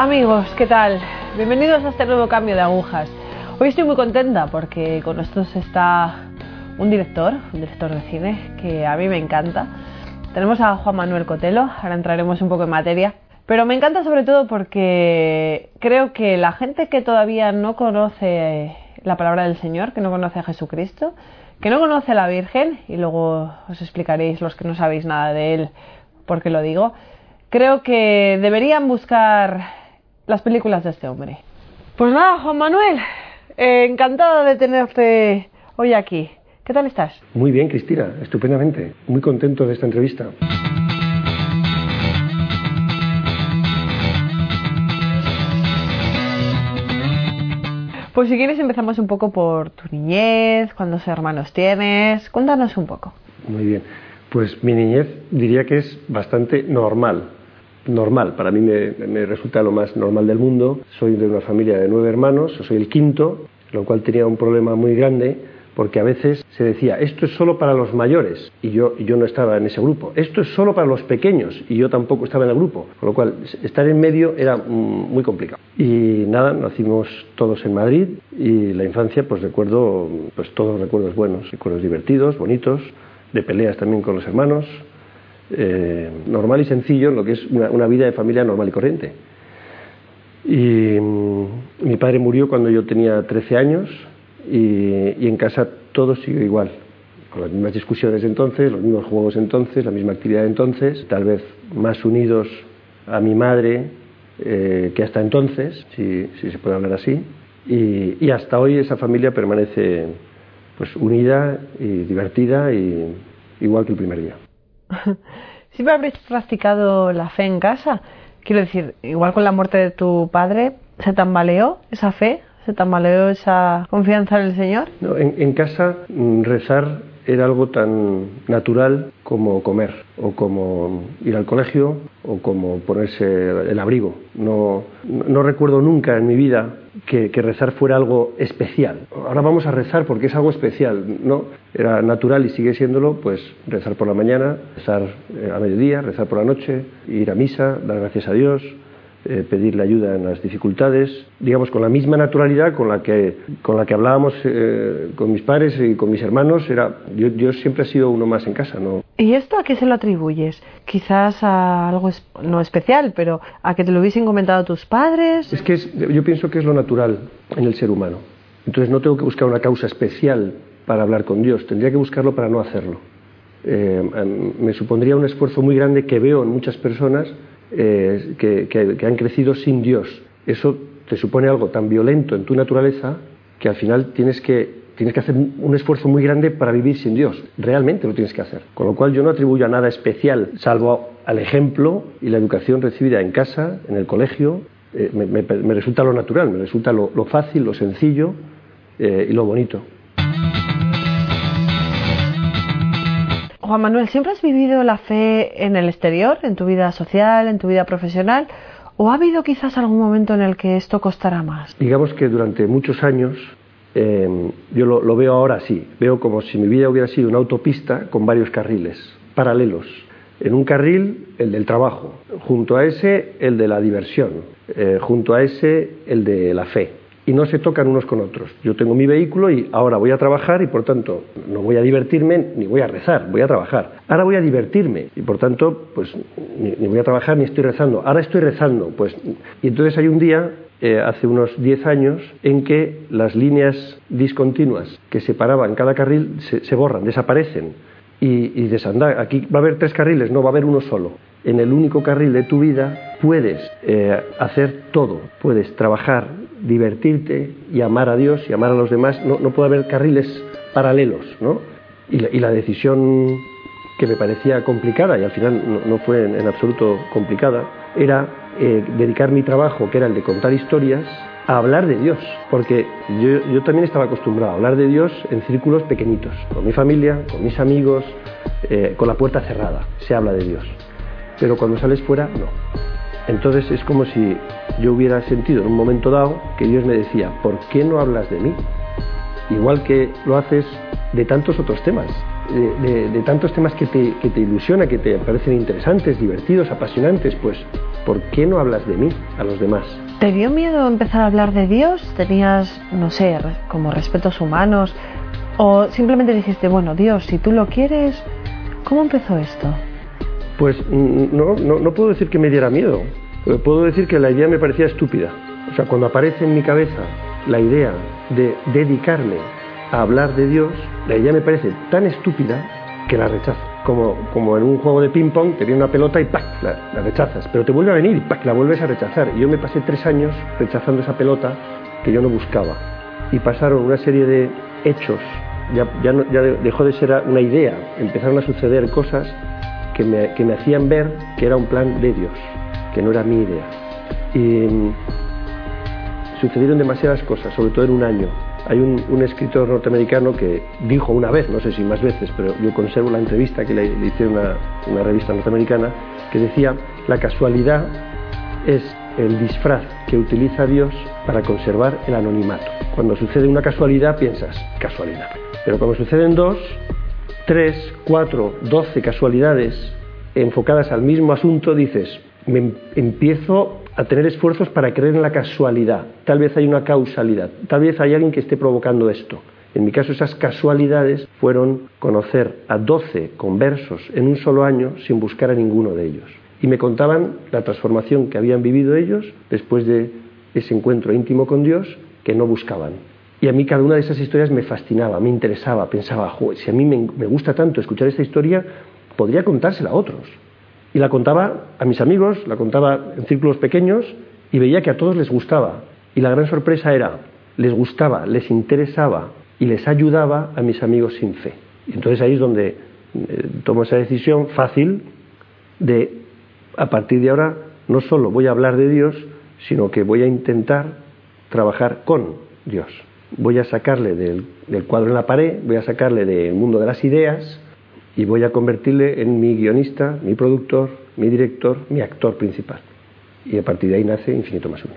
Amigos, ¿qué tal? Bienvenidos a este nuevo cambio de agujas. Hoy estoy muy contenta porque con nosotros está un director, un director de cine que a mí me encanta. Tenemos a Juan Manuel Cotelo, ahora entraremos un poco en materia. Pero me encanta sobre todo porque creo que la gente que todavía no conoce la palabra del Señor, que no conoce a Jesucristo, que no conoce a la Virgen, y luego os explicaréis los que no sabéis nada de él por qué lo digo, creo que deberían buscar las películas de este hombre. Pues nada, Juan Manuel, eh, encantado de tenerte hoy aquí. ¿Qué tal estás? Muy bien, Cristina, estupendamente. Muy contento de esta entrevista. Pues si quieres empezamos un poco por tu niñez, cuántos hermanos tienes, cuéntanos un poco. Muy bien, pues mi niñez diría que es bastante normal. Normal, para mí me, resulta lo más normal del mundo. Soy de una familia de nueve hermanos, soy el quinto, lo cual tenía un problema muy grande porque a veces se decía, esto es solo para los mayores, y yo, yo no estaba en ese grupo, esto es solo para los pequeños, y yo tampoco estaba en el grupo, con lo cual estar en medio era muy complicado. Y nada, nacimos todos en Madrid, y la infancia, pues recuerdo, pues todos recuerdos buenos, recuerdos divertidos, bonitos, de peleas también con los hermanos, eh, normal y sencillo, lo que es una, vida de familia normal y corriente. Y mm, mi padre murió cuando yo tenía 13 años, y, en casa todo sigue igual, con las mismas discusiones de entonces, los mismos juegos entonces, la misma actividad de entonces, tal vez más unidos a mi madre eh, que hasta entonces, si, si, se puede hablar así, y, y, hasta hoy esa familia permanece pues unida y divertida y igual que el primer día. ¿Siempre habréis practicado la fe en casa? Quiero decir, igual con la muerte de tu padre, ¿se tambaleó esa fe? ¿Se tambaleó esa confianza en el Señor? No, en, en casa mm, rezar era algo tan natural como comer, o como ir al colegio, o como ponerse el abrigo. No, no recuerdo nunca en mi vida que, rezar fuera algo especial. Ahora vamos a rezar porque es algo especial, ¿no? Era natural y sigue siéndolo, pues rezar por la mañana, rezar eh, a mediodía, rezar por la noche, ir a misa, dar gracias a Dios, eh, pedirle ayuda en las dificultades, digamos, con la misma naturalidad con la que, con la que hablábamos eh, con mis padres y con mis hermanos. Era, yo, yo, siempre he sido uno más en casa. ¿no? ¿Y esto a qué se lo atribuyes? Quizás a algo es, no especial, pero a que te lo hubiesen comentado tus padres. Es que es, yo pienso que es lo natural en el ser humano. Entonces no tengo que buscar una causa especial para hablar con Dios, tendría que buscarlo para no hacerlo. Eh, me supondría un esfuerzo muy grande que veo en muchas personas eh, que, que, que han crecido sin Dios. Eso te supone algo tan violento en tu naturaleza que al final tienes que tienes que hacer un esfuerzo muy grande para vivir sin Dios. Realmente lo tienes que hacer. Con lo cual yo no atribuyo a nada especial, salvo al ejemplo y la educación recibida en casa, en el colegio. Eh, me, me, me, resulta lo natural, me resulta lo, lo fácil, lo sencillo eh, y lo bonito. Juan Manuel, ¿siempre has vivido la fe en el exterior, en tu vida social, en tu vida profesional? ¿O ha habido quizás algún momento en el que esto costará más? Digamos que durante muchos años, eh, yo lo, lo, veo ahora así, veo como si mi vida hubiera sido una autopista con varios carriles paralelos. En un carril, el del trabajo, junto a ese, el de la diversión, eh, junto a ese, el de la fe y no se tocan unos con otros. Yo tengo mi vehículo y ahora voy a trabajar y por tanto no voy a divertirme ni voy a rezar, voy a trabajar. Ahora voy a divertirme y por tanto pues ni, voy a trabajar ni estoy rezando. Ahora estoy rezando, pues y entonces hay un día eh, hace unos 10 años en que las líneas discontinuas que separaban cada carril se, se borran, desaparecen y, y desandar. Aquí va a haber tres carriles, no va a haber uno solo. En el único carril de tu vida puedes eh, hacer todo, puedes trabajar, divertirte y amar a Dios y amar a los demás. No, no puede haber carriles paralelos, ¿no? Y la, decisión que me parecía complicada, y al final no, fue en, en, absoluto complicada, era eh, dedicar mi trabajo, que era el de contar historias, a hablar de Dios, porque yo, yo, también estaba acostumbrado a hablar de Dios en círculos pequeñitos, con mi familia, con mis amigos, eh, con la puerta cerrada, se habla de Dios. Pero cuando sales fuera, no. Entonces es como si yo hubiera sentido en un momento dado que Dios me decía, ¿por qué no hablas de mí? Igual que lo haces de tantos otros temas, de, de, de tantos temas que te, que te ilusiona, que te parecen interesantes, divertidos, apasionantes, pues ¿por qué no hablas de mí a los demás? ¿Te dio miedo empezar a hablar de Dios? ¿Tenías, no sé, como respetos humanos? ¿O simplemente dijiste, bueno, Dios, si tú lo quieres, ¿cómo empezó esto? Pues mm, no, no, no puedo decir que me diera miedo, puedo decir que la idea me parecía estúpida. O sea, cuando aparece en mi cabeza la idea de dedicarme a hablar de Dios, la idea me parece tan estúpida que la rechazo. Como, como en un juego de ping-pong, te viene una pelota y ¡pac! La, rechazas. Pero te vuelve a venir y ¡pac! la vuelves a rechazar. Y yo me pasé tres años rechazando esa pelota que yo no buscaba. Y pasaron una serie de hechos, ya, ya dejó de ser una idea, empezaron a suceder cosas que me, que me hacían ver que era un plan de Dios, que no era mi idea. Y sucedieron demasiadas cosas, sobre todo en un año. Hay un, escritor norteamericano que dijo una vez, no sé si más veces, pero yo conservo la entrevista que le, hice a una, revista norteamericana, que decía, la casualidad es el disfraz que utiliza Dios para conservar el anonimato. Cuando sucede una casualidad piensas, casualidad. Pero cuando suceden dos, tres, cuatro, doce casualidades enfocadas al mismo asunto, dices, empiezo a tener esfuerzos para creer en la casualidad. Tal vez hay una causalidad, tal vez hay alguien que esté provocando esto. En mi caso, esas casualidades fueron conocer a 12 conversos en un solo año sin buscar a ninguno de ellos. Y me contaban la transformación que habían vivido ellos después de ese encuentro íntimo con Dios que no buscaban. Y a mí cada una de esas historias me fascinaba, me interesaba, pensaba, si a mí me gusta tanto escuchar esta historia, podría contársela a otros. Y la contaba a mis amigos, la contaba en círculos pequeños y veía que a todos les gustaba. Y la gran sorpresa era, les gustaba, les interesaba y les ayudaba a mis amigos sin fe. Y entonces ahí es donde eh, tomo esa decisión fácil de, a partir de ahora, no solo voy a hablar de Dios, sino que voy a intentar trabajar con Dios. Voy a sacarle del, del cuadro en la pared, voy a sacarle del mundo de las ideas, y voy a convertirle en mi guionista, mi productor, mi director, mi actor principal. Y a partir de ahí nace Infinito más uno.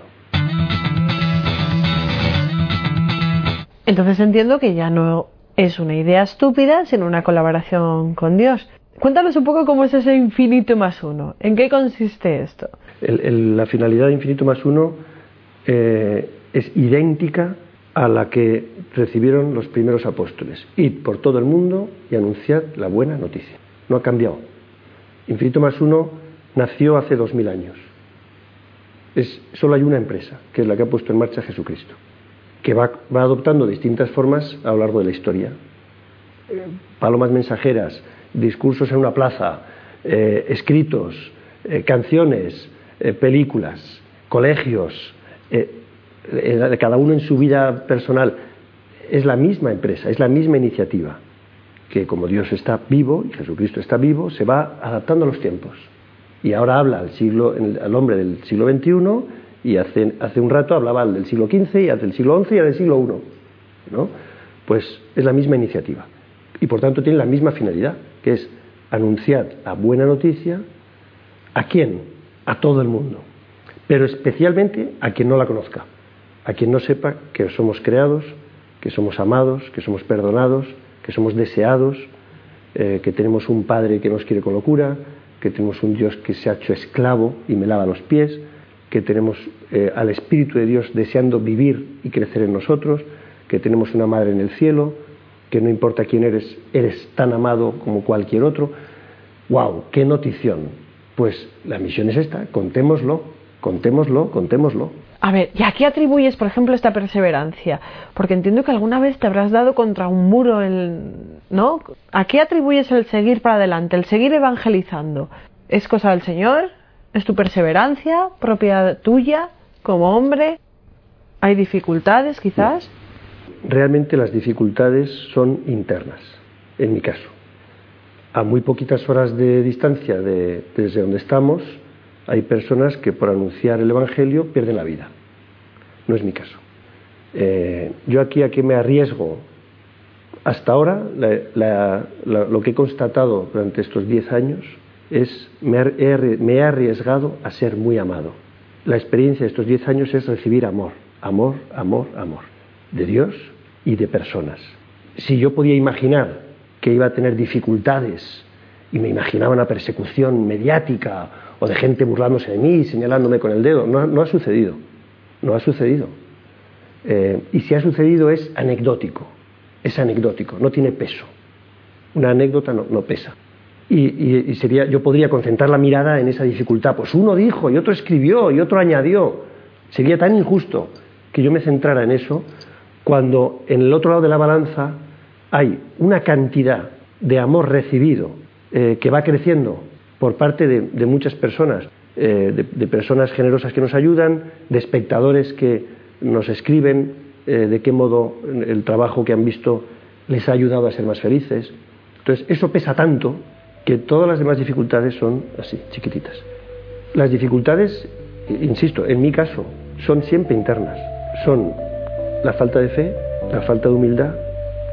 Entonces entiendo que ya no es una idea estúpida, sino una colaboración con Dios. Cuéntanos un poco cómo es ese infinito más uno. ¿En qué consiste esto? la finalidad de infinito más uno eh, es idéntica a la que recibieron los primeros apóstoles. Id por todo el mundo y anunciad la buena noticia. No ha cambiado. Infinito más uno nació hace dos mil años. Es, solo hay una empresa, que es la que ha puesto en marcha Jesucristo, que va, adoptando distintas formas a lo largo de la historia. palomas mensajeras, discursos en una plaza, eh, escritos, eh, canciones, eh, películas, colegios, de cada uno en su vida personal, es la misma empresa, es la misma iniciativa, que como Dios está vivo y Jesucristo está vivo, se va adaptando a los tiempos. Y ahora habla al, siglo, al hombre del siglo XXI y hace, hace un rato hablaba al del siglo XV y al del siglo XI y al del siglo I. ¿no? Pues es la misma iniciativa. Y por tanto tiene la misma finalidad, que es anunciar la buena noticia a quién? A todo el mundo, pero especialmente a quien no la conozca a quien no sepa que somos creados, que somos amados, que somos perdonados, que somos deseados, eh, que tenemos un Padre que nos quiere con locura, que tenemos un Dios que se ha hecho esclavo y me lava los pies, que tenemos eh, al Espíritu de Dios deseando vivir y crecer en nosotros, que tenemos una Madre en el cielo, que no importa quién eres, eres tan amado como cualquier otro. ¡Wow! ¡Qué notición! Pues la misión es esta, contémoslo, contémoslo, contémoslo. A ver, ¿y a qué atribuyes, por ejemplo, esta perseverancia? Porque entiendo que alguna vez te habrás dado contra un muro, ¿no? ¿A qué atribuyes el seguir para adelante, el seguir evangelizando? ¿Es cosa del Señor? ¿Es tu perseverancia propia tuya como hombre? ¿Hay dificultades quizás? Realmente las dificultades son internas, en mi caso. A muy poquitas horas de distancia de, desde donde estamos, hay personas que por anunciar el Evangelio pierden la vida. No es mi caso. Eh, yo aquí a qué me arriesgo. Hasta ahora lo que he constatado durante estos diez años es me, me he arriesgado a ser muy amado. La experiencia de estos diez años es recibir amor, amor, amor, amor, de Dios y de personas. Si yo podía imaginar que iba a tener dificultades y me imaginaba una persecución mediática o de gente burlándose de mí, señalándome con el dedo. No, ha sucedido, no ha sucedido. Eh, y si ha sucedido es anecdótico, es anecdótico, no tiene peso. Una anécdota no, pesa. Y, sería, yo podría concentrar la mirada en esa dificultad. Pues uno dijo y otro escribió y otro añadió. Sería tan injusto que yo me centrara en eso cuando en el otro lado de la balanza hay una cantidad de amor recibido eh, que va creciendo por parte de, muchas personas, eh, de, personas generosas que nos ayudan, de espectadores que nos escriben eh, de qué modo el trabajo que han visto les ha ayudado a ser más felices. Entonces, eso pesa tanto que todas las demás dificultades son así, chiquititas. Las dificultades, insisto, en mi caso, son siempre internas. Son la falta de fe, la falta de humildad,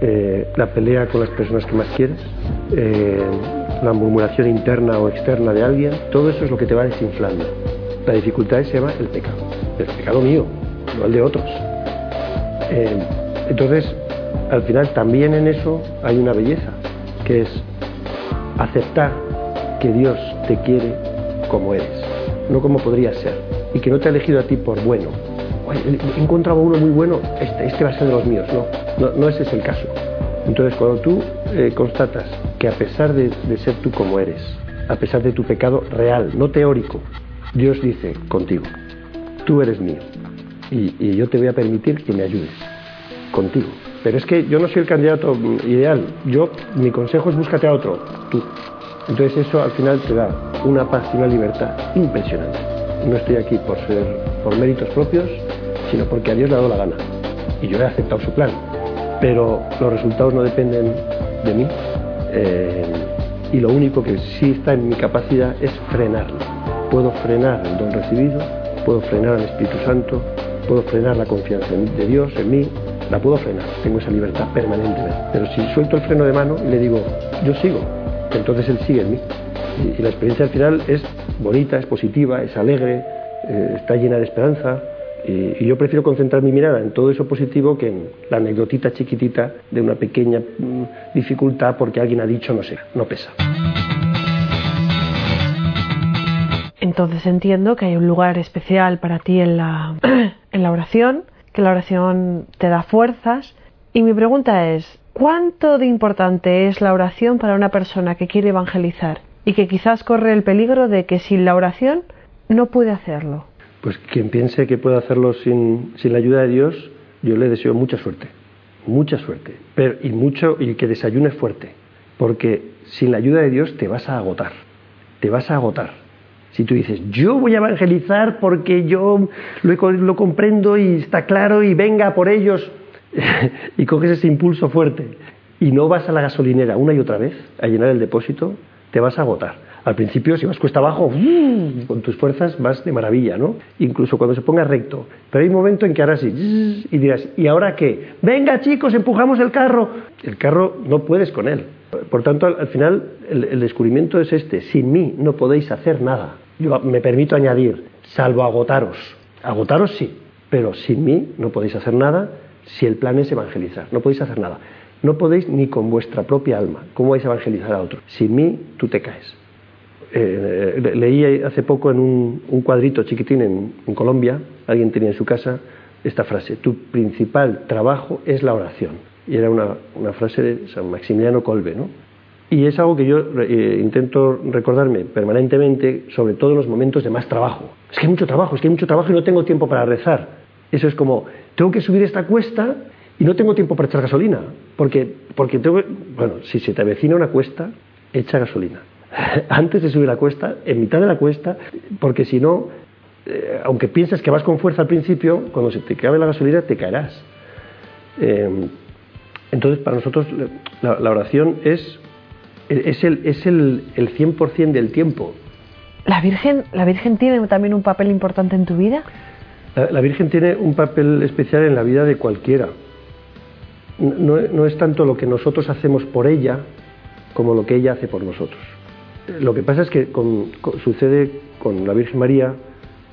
eh, la pelea con las personas que más quieres, la murmuración interna o externa de alguien, todo eso es lo que te va desinflando. La dificultad se llama el pecado, el pecado mío, no el de otros. Eh, entonces, al final también en eso hay una belleza, que es aceptar que Dios te quiere como eres, no como podrías ser, y que no te ha elegido a ti por bueno. He encontrado uno muy bueno, este, este va a ser de los míos. No, no, ese es el caso. Entonces, cuando tú eh, constatas que a pesar de, ser tú como eres, a pesar de tu pecado real, no teórico, Dios dice contigo, tú eres mío y, y yo te voy a permitir que me ayudes contigo. Pero es que yo no soy el candidato ideal. Yo, mi consejo es búscate a otro, tú. Entonces eso al final te da una paz y una libertad impresionante. No estoy aquí por ser por méritos propios, sino porque a Dios le ha dado la gana. Y yo he aceptado su plan. Pero los resultados no dependen de mí. Eh, y lo único que sí está en mi capacidad es frenarlo. Puedo frenar el don recibido, puedo frenar al Espíritu Santo, puedo frenar la confianza de Dios en mí, la puedo frenar, tengo esa libertad permanentemente. Pero si suelto el freno de mano y le digo, yo sigo, entonces él sigue en mí. Y, la experiencia al final es bonita, es positiva, es alegre, eh, está llena de esperanza. Y, yo prefiero concentrar mi mirada en todo eso positivo que en la anecdotita chiquitita de una pequeña mm, dificultad porque alguien ha dicho no no pesa. Entonces entiendo que hay un lugar especial para ti en la, en la oración que la oración te da fuerzas. Y mi pregunta es, ¿cuánto de importante es la oración para una persona que quiere evangelizar y que quizás corre el peligro de que sin la oración no puede hacerlo? Pues quien piense que puede hacerlo sin, sin la ayuda de Dios, yo le deseo mucha suerte, mucha suerte, pero, y, mucho, y que desayune fuerte, porque sin la ayuda de Dios te vas a agotar, te vas a agotar. Si tú dices, yo voy a evangelizar porque yo lo, comprendo y está claro y venga por ellos, y coges ese impulso fuerte y no vas a la gasolinera una y otra vez a llenar el depósito, te vas a agotar. Al principio, si vas cuesta abajo, ¡uh! con tus fuerzas vas de maravilla, ¿no? Incluso cuando se ponga recto. Pero hay un momento en que ahora sí, y dirás, ¿y ahora qué? Venga chicos, empujamos el carro. El carro no puedes con él. Por tanto, al, final, el, descubrimiento es este. Sin mí no podéis hacer nada. Yo me permito añadir, salvo agotaros. Agotaros sí, pero sin mí no podéis hacer nada si el plan es evangelizar. No podéis hacer nada. No podéis ni con vuestra propia alma. ¿Cómo vais a evangelizar a otro? Sin mí tú te caes. Eh, leí hace poco en un, cuadrito chiquitín en, Colombia, alguien tenía en su casa esta frase, tu principal trabajo es la oración. Y era una, frase de San Maximiliano Colbe, ¿no? Y es algo que yo eh, intento recordarme permanentemente, sobre todo en los momentos de más trabajo. Es que hay mucho trabajo, es que hay mucho trabajo y no tengo tiempo para rezar. Eso es como, tengo que subir esta cuesta y no tengo tiempo para echar gasolina. Porque, porque bueno, si se te avecina una cuesta, echa gasolina. antes de subir la cuesta, en mitad de la cuesta, porque si no, eh, aunque pienses que vas con fuerza al principio, cuando se te acabe la gasolina te caerás. Em, entonces, para nosotros la, oración es, es, el, es el, el 100% del tiempo. ¿La Virgen, ¿La Virgen tiene también un papel importante en tu vida? La, Virgen tiene un papel especial en la vida de cualquiera. No, no es tanto lo que nosotros hacemos por ella como lo que ella hace por nosotros. Lo que pasa es que sucede con la Virgen María,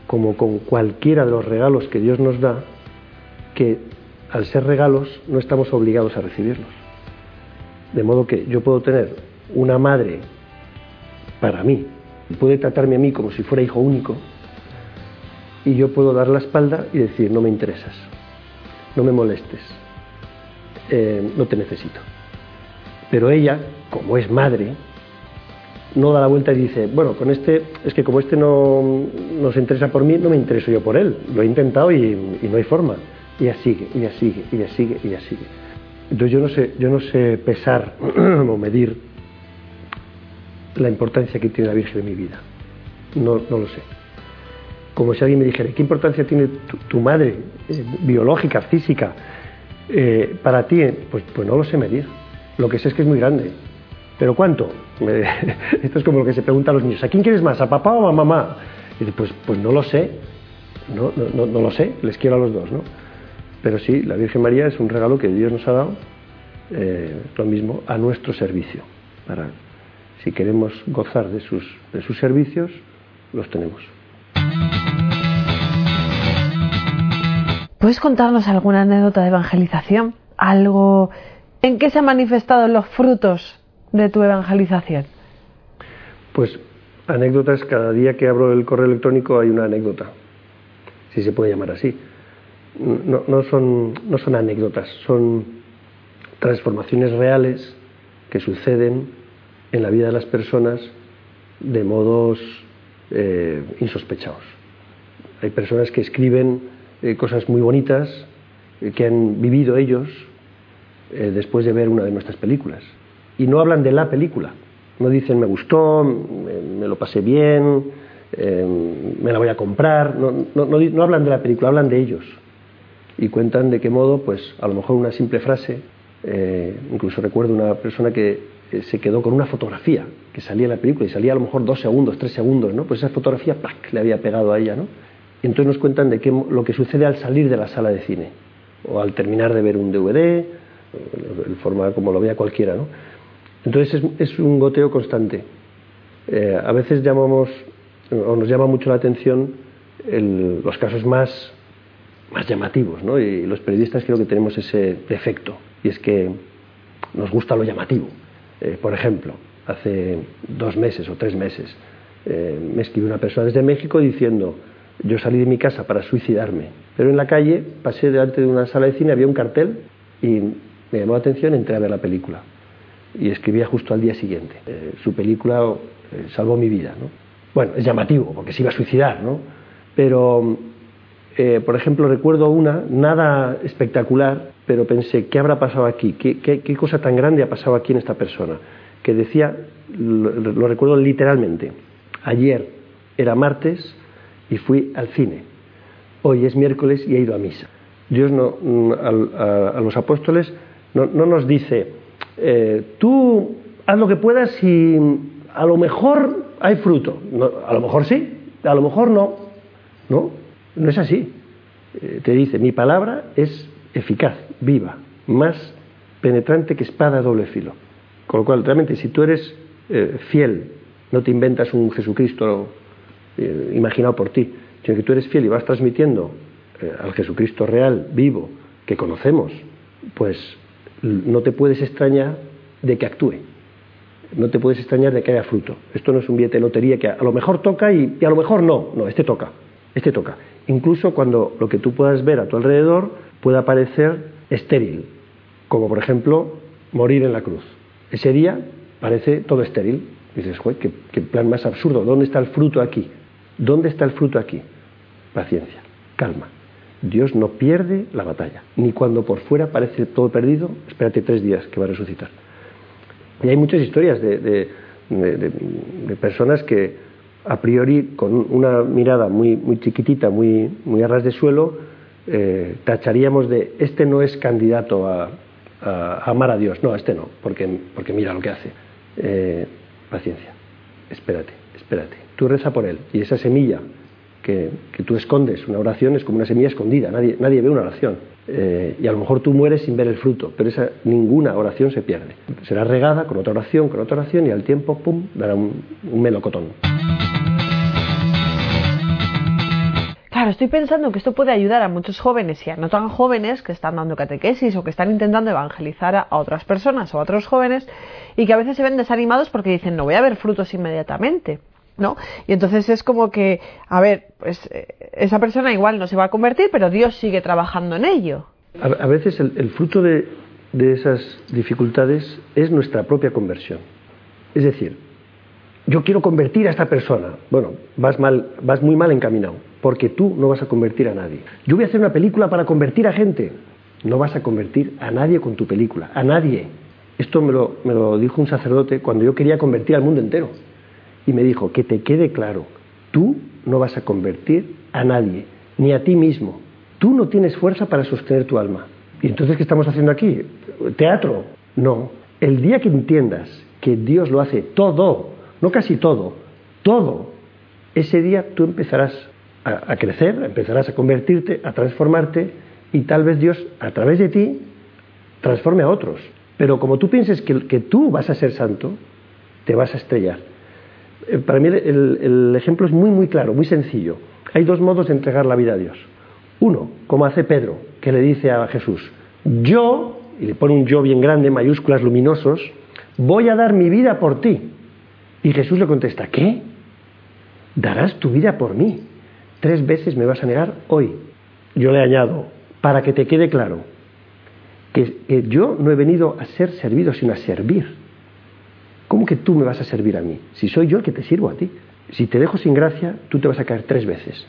como con cualquiera de los regalos que Dios nos da, que al ser regalos no estamos obligados a recibirlos. De modo que yo puedo tener una madre para mí. Puede tratarme a mí como si fuera hijo único y yo puedo dar la espalda y decir, no me interesas, no me molestes, eh, no te necesito. Pero ella, como es madre, no da la vuelta y dice, bueno, con este, es que como este no, no se interesa por mí, no me intereso yo por él. Lo he intentado y, no hay forma. Y sigue, y sigue, y sigue, y sigue. Entonces yo no sé, yo no sé pesar o medir la importancia que tiene la Virgen en mi vida. No, no lo sé. Como si alguien me dijera, ¿qué importancia tiene tu, madre eh, biológica, física, eh, para ti? Pues, pues no lo sé medir. Lo que sé es que es muy grande. ¿Pero cuánto? Esto es como lo que se pregunta a los niños. ¿A quién quieres más? ¿A papá o a mamá? Y dice, pues, pues no lo sé. No, no, lo sé. Les quiero a los dos, ¿no? Pero sí, la Virgen María es un regalo que Dios nos ha dado, eh, lo mismo, a nuestro servicio. Para, si queremos gozar de sus, de sus servicios, los tenemos. ¿Puedes contarnos alguna anécdota de evangelización? ¿Algo en qué se han manifestado los frutos de tu evangelización? Pues anécdotas, cada día que abro el correo electrónico hay una anécdota, si se puede llamar así no, son, anécdotas, son transformaciones reales que suceden en la vida de las personas de modos eh, insospechados. Hay personas que escriben eh, cosas muy bonitas eh, que han vivido ellos después de ver una de nuestras películas. Y no hablan de la película, no dicen me gustó, me, lo pasé bien, me la voy a comprar, no, no hablan de la película, hablan de ellos y cuentan de qué modo, pues a lo mejor una simple frase, eh, incluso recuerdo una persona que eh, se quedó con una fotografía que salía en la película y salía a lo mejor dos segundos, tres segundos, ¿no? Pues esa fotografía ¡pac! le había pegado a ella, ¿no? Y entonces nos cuentan de qué, lo que sucede al salir de la sala de cine o al terminar de ver un DVD, el forma como lo vea cualquiera, ¿no? Entonces es, un goteo constante. Eh, a veces llamamos o nos llama mucho la atención los casos más más llamativos, ¿no? Y los periodistas creo que tenemos ese defecto, y es que nos gusta lo llamativo. Eh, por ejemplo, hace dos meses o tres meses eh, me escribió una persona desde México diciendo, yo salí de mi casa para suicidarme, pero en la calle pasé delante de una sala de cine, había un cartel y me llamó la atención, entré a ver la película. Y escribía justo al día siguiente. Eh, su película salvó mi vida, ¿no? Bueno, es llamativo, porque se iba a suicidar, ¿no? Pero eh, por ejemplo, recuerdo una, nada espectacular, pero pensé, ¿qué habrá pasado aquí? ¿Qué, cosa tan grande ha pasado aquí en esta persona? Que decía, lo, recuerdo literalmente, ayer era martes y fui al cine, hoy es miércoles y he ido a misa. Dios no, mm, a, los apóstoles no, nos dice, eh, tú haz lo que puedas y a lo mejor hay fruto. a lo mejor sí, a lo mejor no. ¿No? No es así. Eh, te dice, mi palabra es eficaz, viva, más penetrante que espada a doble filo. Con lo cual, realmente, si tú eres eh, fiel, no te inventas un Jesucristo imaginado por ti, sino que tú eres fiel y vas transmitiendo al Jesucristo real, vivo, que conocemos, pues no te puedes extrañar de que actúe. No te puedes extrañar de que haya fruto. Esto no es un billete de lotería que a lo mejor toca y, a lo mejor no. No, este toca. Este toca incluso cuando lo que tú puedas ver a tu alrededor pueda parecer estéril, como por ejemplo morir en la cruz. Ese día parece todo estéril. dices, ¿qué, qué plan más absurdo. ¿Dónde está el fruto aquí? ¿Dónde está el fruto aquí? Paciencia, calma. Dios no pierde la batalla, ni cuando por fuera parece todo perdido, espérate tres días que va a resucitar. Y hay muchas historias de, personas que, a priori, con una mirada muy, muy chiquitita, muy, muy a ras de suelo, eh, tacharíamos de este no es candidato a, amar a Dios. No, este no, porque, porque mira lo que hace. Eh, paciencia, espérate, espérate. Tú reza por él y esa semilla que, tú escondes, una oración es como una semilla escondida, nadie, nadie ve una oración. Eh, y a lo mejor tú mueres sin ver el fruto, pero esa, ninguna oración se pierde. Será regada con otra oración, con otra oración y al tiempo, ¡pum!, dará un melocotón. claro, estoy pensando que esto puede ayudar a muchos jóvenes y a no tan jóvenes que están dando catequesis o que están intentando evangelizar a, otras personas o a otros jóvenes y que a veces se ven desanimados porque dicen no voy a ver frutos inmediatamente. Y entonces es como que, a ver, pues eh, esa persona igual no se va a convertir, pero Dios sigue trabajando en ello. A, veces el, fruto de, de esas dificultades es nuestra propia conversión. Es decir, yo quiero convertir a esta persona. Bueno, vas, mal, vas muy mal encaminado, porque tú no vas a convertir a nadie. Yo voy a hacer una película para convertir a gente. No vas a convertir a nadie con tu película, a nadie. Esto me lo, me lo dijo un sacerdote cuando yo quería convertir al mundo entero. Y me dijo, que te quede claro, tú no vas a convertir a nadie, ni a ti mismo. Tú no tienes fuerza para sostener tu alma. ¿Y entonces qué estamos haciendo aquí? ¿Teatro? No. El día que entiendas que Dios lo hace todo no casi todo, todo, ese día tú empezarás a, crecer, empezarás a convertirte, a transformarte y tal vez Dios a través de ti transforme a otros. Pero como tú pienses que, tú vas a ser santo, te vas a estrellar. Eh, para mí el, ejemplo es muy, muy claro, muy sencillo. Hay dos modos de entregar la vida a Dios. Uno, como hace Pedro, que le dice a Jesús, yo, y le pone un yo bien grande, mayúsculas luminosos, voy a dar mi vida por ti. Y Jesús le contesta, ¿qué? Darás tu vida por mí. Tres veces me vas a negar hoy. Yo le añado, para que te quede claro, que, yo no he venido a ser servido, sino a servir. ¿Cómo que tú me vas a servir a mí? Si soy yo el que te sirvo a ti. Si te dejo sin gracia, tú te vas a caer tres veces.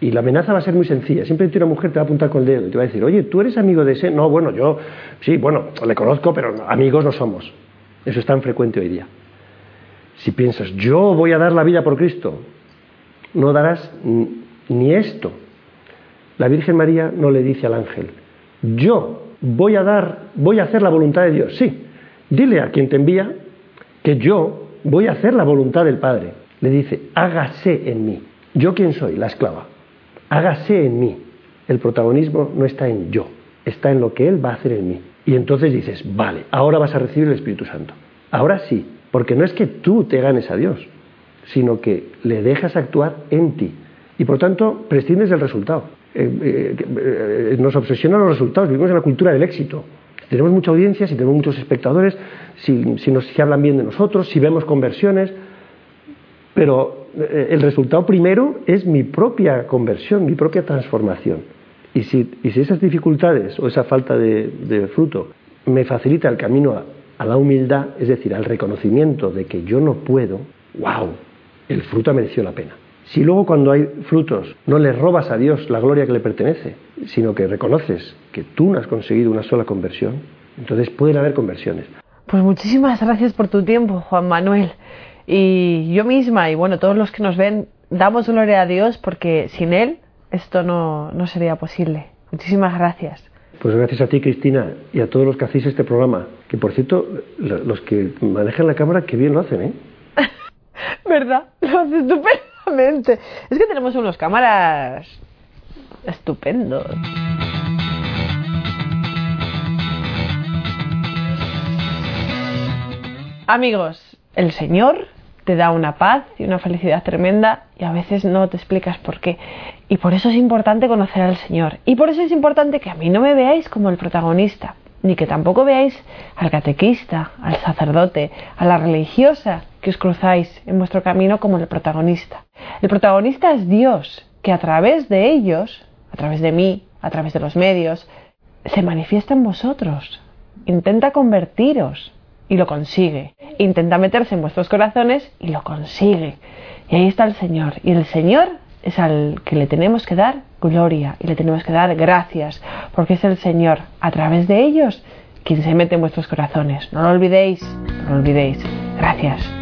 Y la amenaza va a ser muy sencilla. Siempre una mujer te va a apuntar con el dedo y te va a decir, oye, ¿tú eres amigo de ese? No, bueno, yo sí, bueno, le conozco, pero amigos no somos. Eso es tan frecuente hoy día. Si piensas, yo voy a dar la vida por Cristo, no darás ni esto. La Virgen María no le dice al ángel, yo voy a dar, voy a hacer la voluntad de Dios. Sí, dile a quien te envía que yo voy a hacer la voluntad del Padre. Le dice, hágase en mí. ¿Yo quién soy? La esclava. Hágase en mí. El protagonismo no está en yo, está en lo que Él va a hacer en mí. Y entonces dices, vale, ahora vas a recibir el Espíritu Santo. Ahora sí, porque no es que tú te ganes a Dios, sino que le dejas actuar en ti. Y por tanto, prescindes del resultado. Eh, eh, eh, nos obsesionan los resultados, vivimos en la cultura del éxito. Tenemos mucha audiencia, si tenemos muchos espectadores, si, si nos hablan bien de nosotros, si vemos conversiones, pero el resultado primero es mi propia conversión, mi propia transformación. Y si, y si esas dificultades o esa falta de, de fruto me facilita el camino a, a la humildad, es decir, al reconocimiento de que yo no puedo, wow, el fruto ha merecido la pena. Si luego cuando hay frutos no le robas a Dios la gloria que le pertenece, sino que reconoces que tú no has conseguido una sola conversión, entonces pueden haber conversiones. Pues muchísimas gracias por tu tiempo, Juan Manuel. Y yo misma y bueno, todos los que nos ven, damos gloria a Dios porque sin Él esto no, no sería posible. Muchísimas gracias. Pues gracias a ti, Cristina, y a todos los que hacéis este programa. Que por cierto, los que manejan la cámara, qué bien lo hacen, ¿eh? ¿Verdad? Lo hacen estupendamente. Es que tenemos unos cámaras estupendos. Amigos, el Señor te da una paz y una felicidad tremenda y a veces no te explicas por qué. Y por eso es importante conocer al Señor. Y por eso es importante que a mí no me veáis como el protagonista, ni que tampoco veáis al catequista, al sacerdote, a la religiosa que os cruzáis en vuestro camino como el protagonista. El protagonista es Dios, que a través de ellos, a través de mí, a través de los medios, se manifiesta en vosotros. Intenta convertiros y lo consigue. Intenta meterse en vuestros corazones y lo consigue. Y ahí está el Señor. Y el Señor es al que le tenemos que dar gloria y le tenemos que dar gracias, porque es el Señor, a través de ellos, quien se mete en vuestros corazones. No lo olvidéis, no lo olvidéis. Gracias.